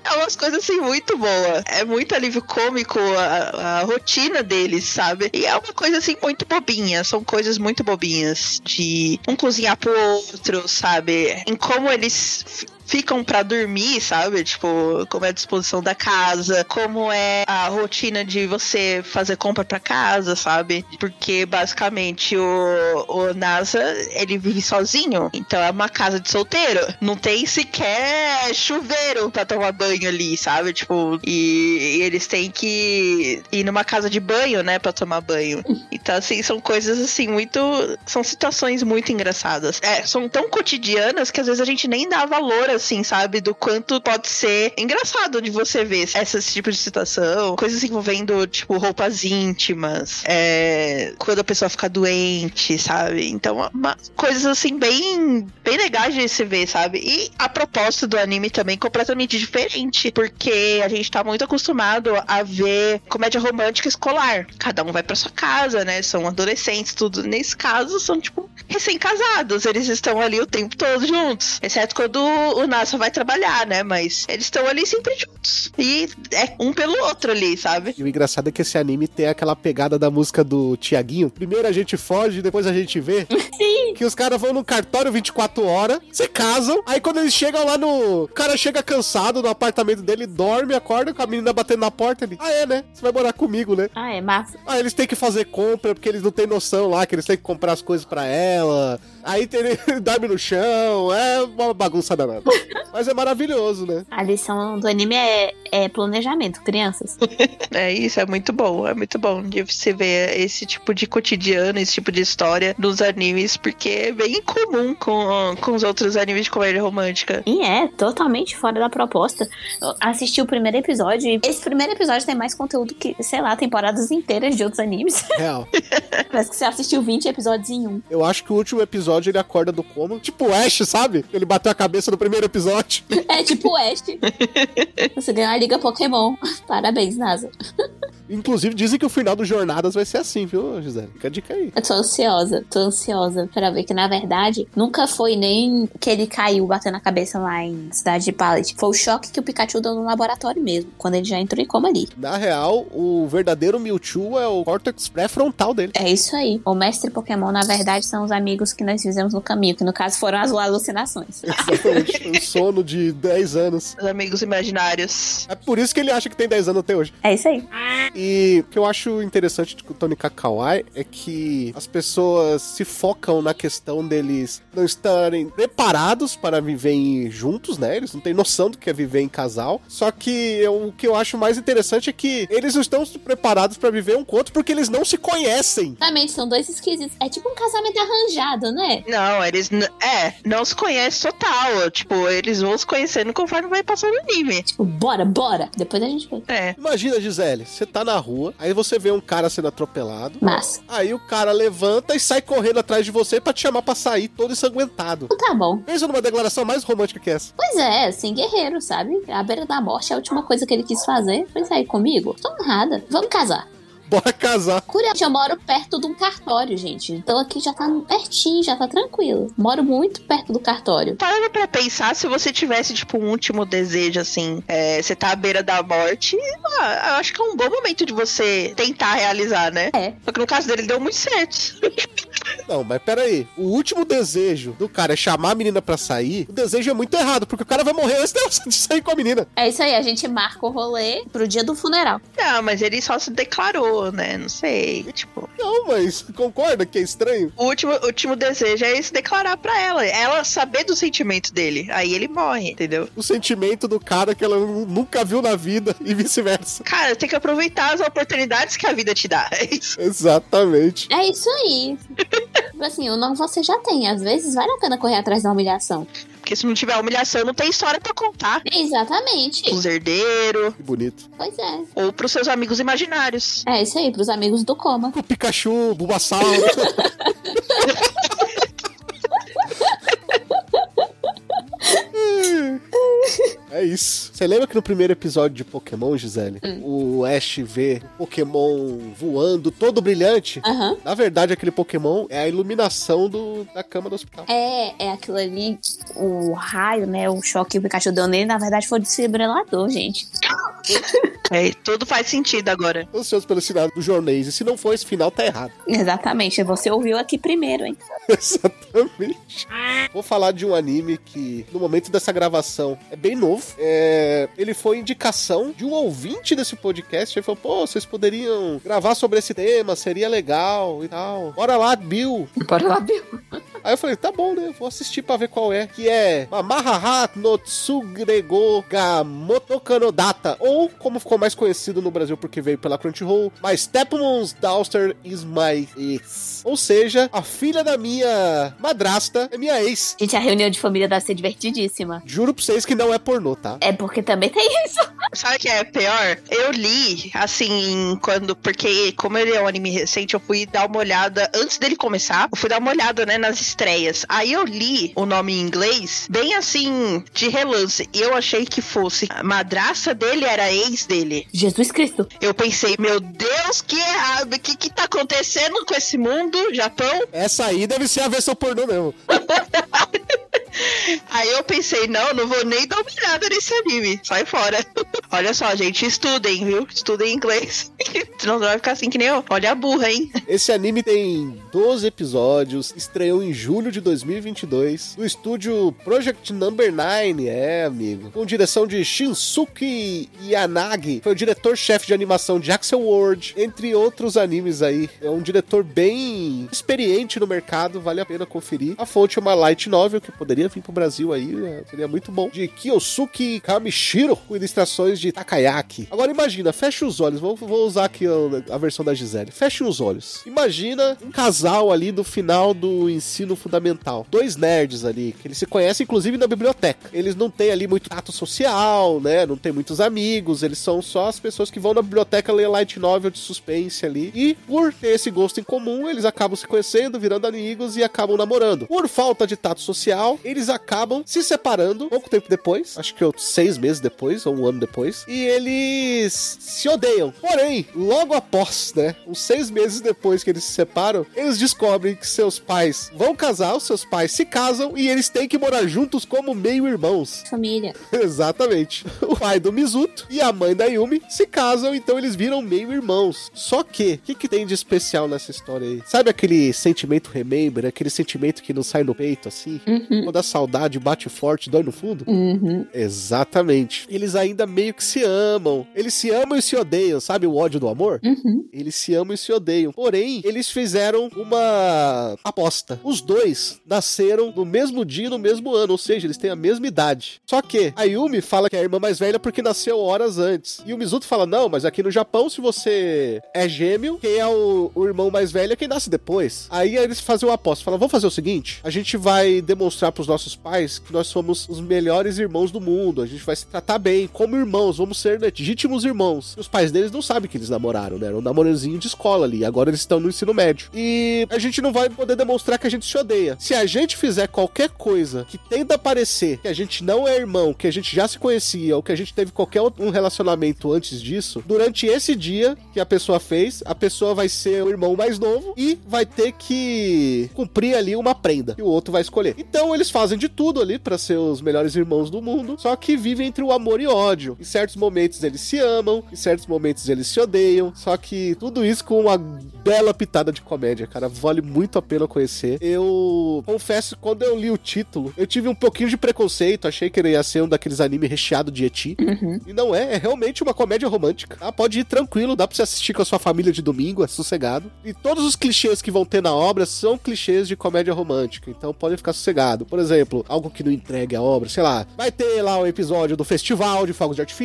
É umas coisas assim muito boa. É muito alívio cômico a, a rotina deles, sabe? E é uma coisa assim muito bobinha. São coisas muito bobinhas de um cozinhar pro outro, sabe? Em como eles ficam pra dormir, sabe? Tipo, como é a disposição da casa, como é a rotina de você fazer compra pra casa, sabe? Porque basicamente o, o NASA, ele vive sozinho. Então é uma casa de solteiro. Não tem sequer chuveiro pra tomar banho ali, sabe? Tipo, e, e eles têm que ir numa casa de banho, né, pra tomar banho. Então, assim, são coisas assim, muito. São situações muito engraçadas. É, são tão cotidianas que às vezes a gente nem dá valor, assim, sabe? Do quanto pode ser engraçado de você ver esses tipos de situação. Coisas envolvendo, tipo, roupas íntimas. É, quando a pessoa fica doente, sabe? Então, uma, coisas assim, bem, bem legais de se ver, sabe? E a proposta do anime também completamente diferente. Porque a gente tá muito acostumado a ver comédia romântica escolar. Cada um vai pra sua casa, né? São adolescentes, tudo. Nesse caso, são, tipo, recém-casados. Eles estão ali o tempo todo juntos. Exceto quando o Nasa vai trabalhar, né? Mas eles estão ali sempre juntos. E é um pelo outro ali, sabe? E o engraçado é que esse anime tem aquela pegada da música do Tiaguinho. Primeiro a gente foge, depois a gente vê. Sim. Que os caras vão no cartório 24 horas, se casam, aí quando eles chegam lá no. O cara chega cansado no apartamento dele, dorme, acorda com a menina batendo na porta ali. Ah, é, né? Você vai morar comigo, né? Ah, é massa. Aí eles têm que fazer compra, porque eles não têm noção lá, que eles têm que comprar as coisas pra ela. Aí tem, dorme no chão, é uma bagunça danada. Mas é maravilhoso, né? A lição do anime é, é planejamento, crianças. É isso, é muito bom. É muito bom de você ver esse tipo de cotidiano, esse tipo de história nos animes, porque é bem incomum com, com os outros animes de comédia romântica. E é totalmente fora da proposta. Eu assisti o primeiro episódio e esse primeiro episódio tem mais conteúdo que, sei lá, temporadas inteiras de outros animes. Real. Parece que você assistiu 20 episódios em um. Eu acho que o último episódio ele acorda do coma. Tipo o Ash, sabe? Ele bateu a cabeça no primeiro episódio. É tipo o Ash. Você ganhou a Liga Pokémon. Parabéns, NASA. Inclusive, dizem que o final do Jornadas vai ser assim, viu, Gisele? Fica a dica aí. Eu tô ansiosa, tô ansiosa pra ver que, na verdade, nunca foi nem que ele caiu batendo a cabeça lá em Cidade de Pallet. Foi o choque que o Pikachu deu no laboratório mesmo, quando ele já entrou em coma ali. Na real, o verdadeiro Mewtwo é o córtex pré-frontal dele. É isso aí. O mestre Pokémon, na verdade, são os amigos que nós fizemos no caminho, que no caso foram as alucinações. Exatamente. um sono de 10 anos. Os amigos imaginários. É por isso que ele acha que tem 10 anos até hoje. É isso aí. E o que eu acho interessante com o Tony Kakawai é que as pessoas se focam na questão deles não estarem preparados para viver juntos, né? Eles não têm noção do que é viver em casal. Só que eu- o que eu acho mais interessante é que eles não estão preparados para viver um com o outro porque eles não se conhecem. Exatamente, são dois esquisitos. É tipo um casamento arranjado, né? Não, eles. É, não se conhecem total. Tipo, eles vão se conhecendo conforme vai passando o anime. Tipo, bora, bora. Depois a gente vê. É. Imagina, Gisele, você tá na rua, aí você vê um cara sendo atropelado. Massa. Aí o cara levanta e sai correndo atrás de você pra te chamar pra sair todo ensanguentado. Tá bom. Pensa numa declaração mais romântica que essa. Pois é, assim, guerreiro, sabe? À beira da morte, a última coisa que ele quis fazer foi sair comigo. Tô honrada. Vamos casar. Bora casar. Curioso, eu moro perto de um cartório, gente. Então aqui já tá pertinho, já tá tranquilo. Moro muito perto do cartório. Parando pra pensar, se você tivesse, tipo, um último desejo, assim, é, você tá à beira da morte, ah, eu acho que é um bom momento de você tentar realizar, né? É. Só que no caso dele deu muito certo. Não, mas pera aí. O último desejo do cara é chamar a menina pra sair. O desejo é muito errado, porque o cara vai morrer antes de sair com a menina. É isso aí, a gente marca o rolê pro dia do funeral. Não, mas ele só se declarou, né? Não sei. Tipo, Não, mas concorda que é estranho? o último, último desejo é se declarar pra ela. Ela saber do sentimento dele. Aí ele morre, entendeu? O sentimento do cara que ela nu- nunca viu na vida e vice-versa. Cara, tem que aproveitar as oportunidades que a vida te dá. É isso. Exatamente. É isso aí. Tipo assim, o não você já tem. Às vezes vale a pena correr atrás da humilhação. Porque se não tiver humilhação, não tem história pra contar. Exatamente. Os herdeiros, Que bonito. Pois é. ou pros seus amigos imaginários. É isso aí, pros amigos do coma. O Pikachu, Bulbasaur. É isso. Você lembra que no primeiro episódio de Pokémon, Gisele, o Ash vê o Pokémon voando todo brilhante? Aham. Na verdade, aquele Pokémon é a iluminação do, da cama do hospital. É, é aquilo ali, o raio, né? O choque que o Pikachu deu nele, na verdade, foi o desfibrilador, gente. É, tudo faz sentido agora. Ansioso pelo sinal do jornês. E se não for esse final, tá errado. Exatamente, você ouviu aqui primeiro, hein? Exatamente. Vou falar de um anime que, no momento dessa gravação, é bem novo. É, Ele foi indicação de um ouvinte desse podcast. Ele falou: pô, vocês poderiam gravar sobre esse tema, seria legal e tal. Bora lá, Bill. Bora lá, Bill. Aí eu falei, tá bom, né? Vou assistir pra ver qual é. Que é Mamahaha no Tsugrego ga Motokanodata. Ou, como ficou mais conhecido no Brasil porque veio pela Crunchyroll, My Stepmom's Daughter is my ex. Ou seja, a filha da minha madrasta é minha ex. Gente, a reunião de família deve ser divertidíssima. Juro pra vocês que não é pornô, tá? É porque também tem isso. Sabe o que é pior? Eu li, assim, quando. Porque, como ele é um anime recente, eu fui dar uma olhada antes dele começar. Eu fui dar uma olhada, né, nas estreias. Aí eu li o nome em inglês, bem assim, de relance. E eu achei que fosse. A madraça dele era a ex dele. Jesus Cristo. Eu pensei, meu Deus, que errado. O que, que tá acontecendo com esse mundo, Japão? Essa aí deve ser a versão pornô mesmo. Aí eu pensei, não, não vou nem dar uma olhada nesse anime. Sai fora. Olha só, gente, estudem, viu? Estudem inglês. Senão você vai ficar assim que nem eu. Olha a burra, hein? Esse anime tem 12 episódios, estreou em julho de 2022, no estúdio Project Number 9, é, amigo. Com direção de Shinsuke Yanagi, foi o diretor-chefe de animação de Axel World, entre outros animes aí. É um diretor bem experiente no mercado, vale a pena conferir. A fonte é uma light novel que poderia vir pro Brasil aí, é, seria muito bom. De Kiyosuke Kamishiro, com ilustrações de Takayaki. Agora imagina, fecha os olhos, vou, vou usar aqui a, a versão da Gisele. Fecha os olhos. Imagina um casal ali do final do ensino fundamental. Dois nerds ali, que eles se conhecem inclusive na biblioteca. Eles não têm ali muito tato social, né? Não tem muitos amigos, eles são só as pessoas que vão na biblioteca ler light novel de suspense ali. E por ter esse gosto em comum, eles acabam se conhecendo, virando amigos e acabam namorando. Por falta de tato social, eles acabam se separando pouco tempo depois, acho que seis meses depois, ou um ano depois, e eles se odeiam. Porém, logo após, né, uns seis meses depois que eles se separam, eles descobrem que seus pais vão casar, os seus pais se casam e eles têm que morar juntos como meio-irmãos. Família. Exatamente. o pai do Mizuto e a mãe da Yumi se casam, então eles viram meio irmãos. Só que, o que, que tem de especial nessa história aí? Sabe aquele sentimento remember, aquele sentimento que não sai no peito, assim? Uhum. Quando a saudade bate forte, dói no fundo? Uhum. Exatamente. Eles ainda meio que se amam. Eles se amam e se odeiam, sabe o ódio do amor? Uhum. Eles se amam e se odeiam. Porém, eles fizeram uma aposta. Os dois nasceram no mesmo dia, no mesmo ano, ou seja, eles têm a mesma idade. Só que a Yumi fala que é a irmã mais velha porque nasceu horas antes. E o Mizuto fala: não, mas aqui no Japão, se você é gêmeo, quem é o, o irmão mais velho é quem nasce depois. Aí eles fazem uma aposta. Falam: vamos fazer o seguinte: a gente vai demonstrar pros nossos pais que nós somos os melhores irmãos do mundo. A gente vai se tratar bem, como irmãos, vamos ser legítimos irmãos. E os pais deles não sabem que eles namoraram, né? Era um namorozinho de escola ali. Agora eles estão no ensino médio. E a gente não vai poder demonstrar que a gente se odeia. Se a gente fizer qualquer coisa que tenda a parecer que a gente não é irmão, que a gente já se conhecia ou que a gente teve qualquer um relacionamento antes disso, durante esse dia que a pessoa fez, a pessoa vai ser o irmão mais novo e vai ter que cumprir ali uma prenda que o outro vai escolher. Então eles fazem de tudo ali para ser os melhores irmãos do mundo, só que vivem entre o amor e ódio. Em certos momentos eles se amam, em certos momentos eles se odeiam, só que tudo isso com uma bela pitada de comédia, cara, vale muito a pena conhecer. Eu confesso, quando eu li o título, eu tive um pouquinho de preconceito, achei que ele ia ser um daqueles anime recheado de eti. Uhum. E não é, é realmente uma comédia romântica. Tá? Pode ir tranquilo, dá pra você assistir com a sua família de domingo, é sossegado. E todos os clichês que vão ter na obra são clichês de comédia romântica, então pode ficar sossegado. Por exemplo, algo que não entregue a obra, sei lá, vai ter lá um episódio do festival de fogos de artifício,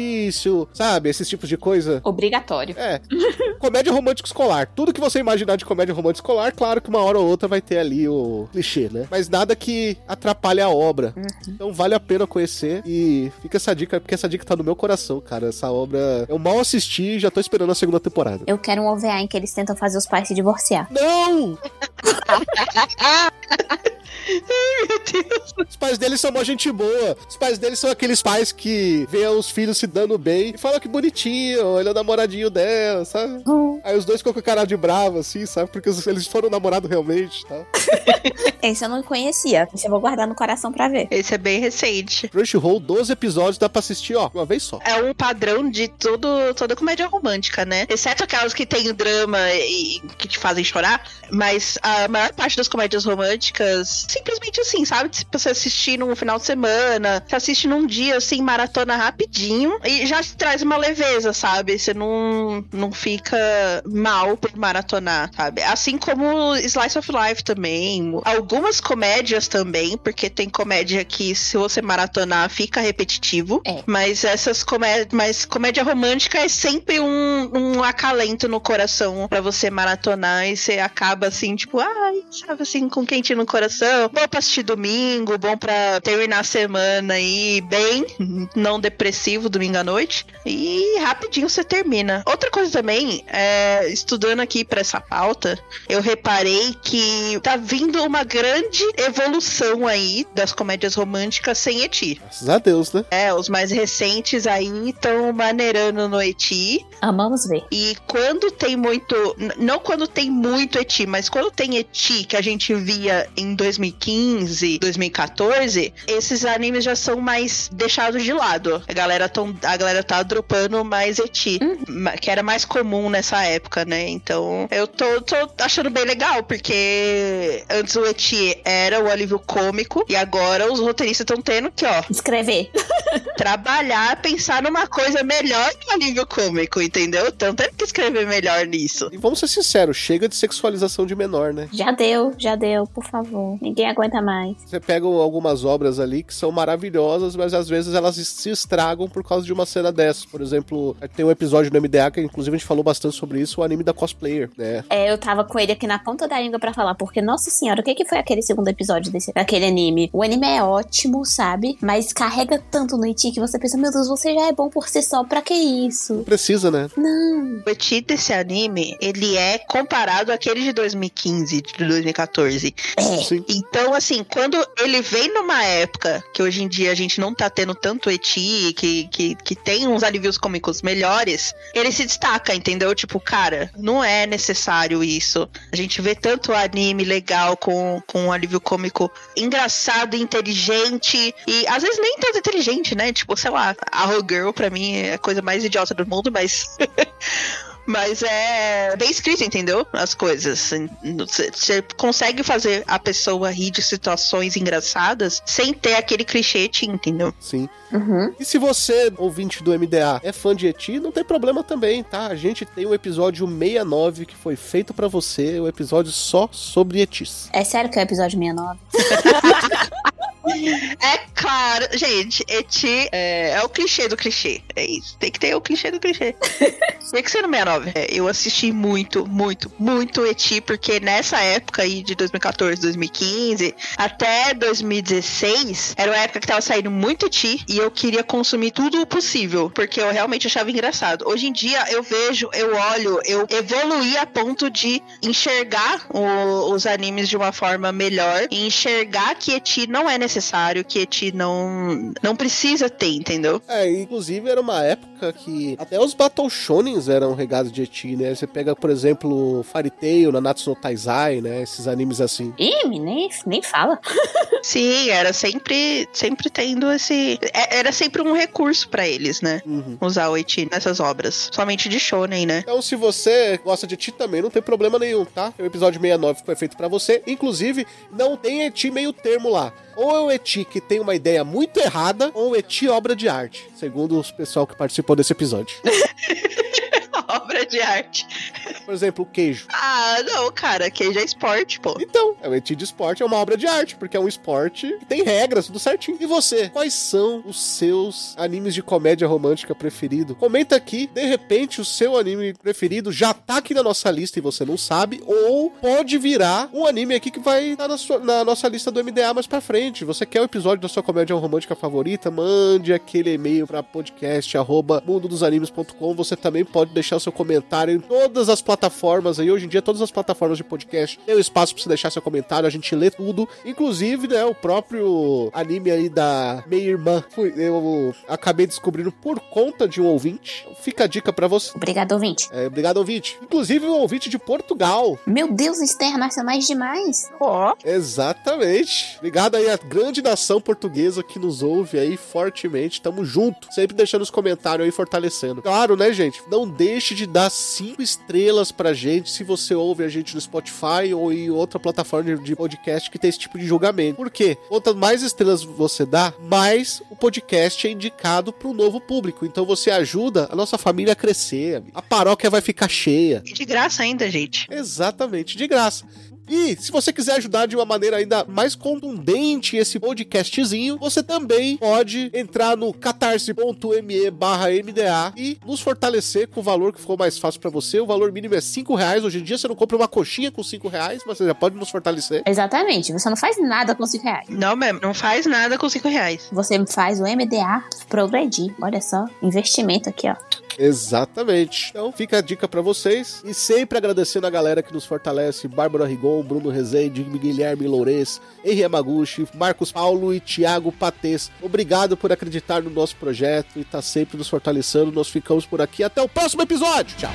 sabe? Esses tipos de coisa. Obrigatório. É. comédia romântica escolar. Tudo que você imaginar de comédia romântica escolar, claro que uma hora ou outra vai ter ali o clichê, né? Mas nada que atrapalhe a obra. Então vale a pena conhecer e fica essa dica, porque essa dica tá no meu coração, cara. Essa obra eu mal assisti e já tô esperando a segunda temporada. Eu quero um OVA em que eles tentam fazer os pais se divorciar. Não! Os pais deles são uma gente boa. Os pais deles são aqueles pais que veem os filhos se dando bem e falam que bonitinho, ele é o namoradinho dela, sabe? Aí os dois ficam com cara de bravo, assim, sabe? Porque eles foram namorados realmente tá? Esse eu não conhecia. Esse eu vou guardar no coração pra ver. Esse é bem recente. Crunchyroll, 12 episódios, dá pra assistir, ó, uma vez só. É um padrão de todo, toda comédia romântica, né? Exceto aquelas que tem drama e que te fazem chorar. Mas a maior parte das comédias românticas, simplesmente assim, sabe? Se você assistir num final de semana, você assiste num dia, assim, maratona rapidinho e já te traz uma leveza, sabe? Você não, não fica mal por maratonar, sabe? Assim como Slice of Life também. Algumas comédias também, porque tem comédia que se você maratonar fica repetitivo. É. Mas essas comédias. Mas comédia romântica é sempre um, um acalento no coração pra você maratonar e você acaba assim, tipo, ai, sabe assim, com quente no coração. Bom pra assistir domingo, bom pra terminar a semana aí bem, não depressivo domingo à noite. E rapidinho você termina. Outra coisa também, é, estudando aqui pra essa pauta, eu reparei que tá vindo uma grande evolução aí das comédias românticas sem eti. Graças a Deus, né? É, os mais recentes aí estão maneirando no eti. Amamos ver. E quando tem muito. Não quando tem muito eti, mas quando tem eti que a gente via em 2015, 2014, esses animes já são mais deixados de lado. A galera, tão, a galera tá dropando mais eti, ma- que era mais comum nessa época, né? Então eu tô, tô achando bem legal, porque antes o eti era o alívio cômico e agora os roteiristas estão tendo que, ó, Escrever. trabalhar, pensar numa coisa melhor que o alívio cômico, entendeu? Então tem que escrever melhor nisso. E vamos ser sinceros, chega de sexualização de menor, né? Já deu, já deu, por favor. Ninguém aguenta mais. Você pega algumas obras ali que são maravilhosas, mas às vezes elas se estragam por causa de uma cena dessa. Por exemplo, tem um episódio no MDA que inclusive a gente falou bastante sobre isso, o anime da cosplayer, né? É, eu tava com ele aqui na ponta da língua pra falar, porque, nossa senhora, o que que foi aquele segundo episódio desse, daquele anime? O anime é ótimo, sabe? Mas carrega tanto no Iti que você pensa, meu Deus, você já é bom por si só, pra que isso? Não precisa, né? Não. O eti desse anime, ele é comparado àquele de 2015, de 2014. É. Sim. Então, assim, quando ele vem numa época que hoje em dia a gente não tá tendo tanto eti, que, que, que tem uns alívios cômicos melhores, ele se destaca, entendeu? Tipo, cara, não é necessário isso. A gente vê tanto anime legal com, com um alívio cômico engraçado, inteligente, e às vezes nem tanto inteligente, né? Tipo, sei lá. Arrow Girl, pra mim, é a coisa mais idiota do mundo, mas. Mas é bem escrito, entendeu? As coisas. Você consegue fazer a pessoa rir de situações engraçadas sem ter aquele clichê, entendeu? Sim. Uhum. E se você, ouvinte do MDA, é fã de Eti, não tem problema também, tá? A gente tem o episódio 69 que foi feito pra você, o episódio só sobre Etis. É sério que é o episódio 69? É claro, gente, Eti é, é o clichê do clichê. É isso. Tem que ter o clichê do clichê. Tem que ser no 69. É, eu assisti muito, muito, muito Eti, porque nessa época aí de 2014, 2015, até 2016, era uma época que tava saindo muito Eti e eu queria consumir tudo o possível, porque eu realmente achava engraçado. Hoje em dia eu vejo, eu olho, eu evoluí a ponto de enxergar o- os animes de uma forma melhor e enxergar que Eti não é necessário, que Eti não, não precisa ter, entendeu? É, inclusive era uma época que até os Battle Shonens eram regados de Eti, né? Você pega, por exemplo, Fairy Tail, Nanatsu no Taizai, né? Esses animes assim. Ih, nem, nem fala. Sim, era sempre, sempre tendo esse. é- Era sempre um recurso pra eles, né? Uhum. Usar o Eti nessas obras. Somente de shonen, né? Então, se você gosta de Eti também, não tem problema nenhum, tá? O episódio 69 foi feito pra você. Inclusive, não tem Eti meio termo lá. Ou é o Eti que tem uma ideia muito errada, ou o Eti obra de arte, segundo os pessoal que participou desse episódio. Obra de arte. Por exemplo, o queijo. Ah, não, cara, que já é esporte, pô. Então, é o Eti de esporte é uma obra de arte, porque é um esporte que tem regras, tudo certinho. E você, quais são os seus animes de comédia romântica preferido? Comenta aqui, de repente o seu anime preferido já tá aqui na nossa lista e você não sabe, ou pode virar um anime aqui que vai estar na, sua- na nossa lista do MDA mais pra frente. Você quer o episódio da sua comédia romântica favorita? Mande aquele e-mail pra podcast arroba mundodosanimes.com. Você também pode deixar o seu comentário em todas as plataformas aí. Hoje em dia, todas as plataformas de podcast tem o espaço pra você deixar seu comentário, a gente lê tudo. Inclusive, né, o próprio anime aí da minha irmã, fui- eu acabei descobrindo por conta de um ouvinte. Fica a dica pra você. Obrigado, ouvinte. É, obrigado, ouvinte. Inclusive, um ouvinte de Portugal. Meu Deus, internacionais demais. Ó. Exatamente. Obrigado aí à grande nação portuguesa que nos ouve aí fortemente. Tamo junto. Sempre deixando os comentários aí fortalecendo. Claro, né, gente? Não deixe de dar cinco estrelas pra gente se você ouve a gente no Spotify ou em outra plataforma de- podcast que tem esse tipo de julgamento. Por quê? Quanto mais estrelas você dá, mais o podcast é indicado pro novo público. Então você ajuda a nossa família a crescer. A paróquia vai ficar cheia. E de graça ainda, gente. Exatamente, de graça. E se você quiser ajudar de uma maneira ainda mais contundente esse podcastzinho, você também pode entrar no catarse.me barra MDA e nos fortalecer com o valor que for mais fácil pra você. O valor mínimo é 5 reais. Hoje em dia você não compra uma coxinha com 5 reais, mas você já pode nos fortalecer. Exatamente. Você não faz nada com 5 reais. Não mesmo, não faz nada com 5 reais. Você faz o MDA progredir. Olha só, investimento aqui, ó. Exatamente. Então fica a dica pra vocês. E sempre agradecendo a galera que nos fortalece: Bárbara Rigon, Bruno Rezende, Guilherme Loures, Henri Yamaguchi, Marcos Paulo e Thiago Patês. Obrigado por acreditar no nosso projeto e estar sempre nos fortalecendo. Nós ficamos por aqui. Até o próximo episódio. Tchau.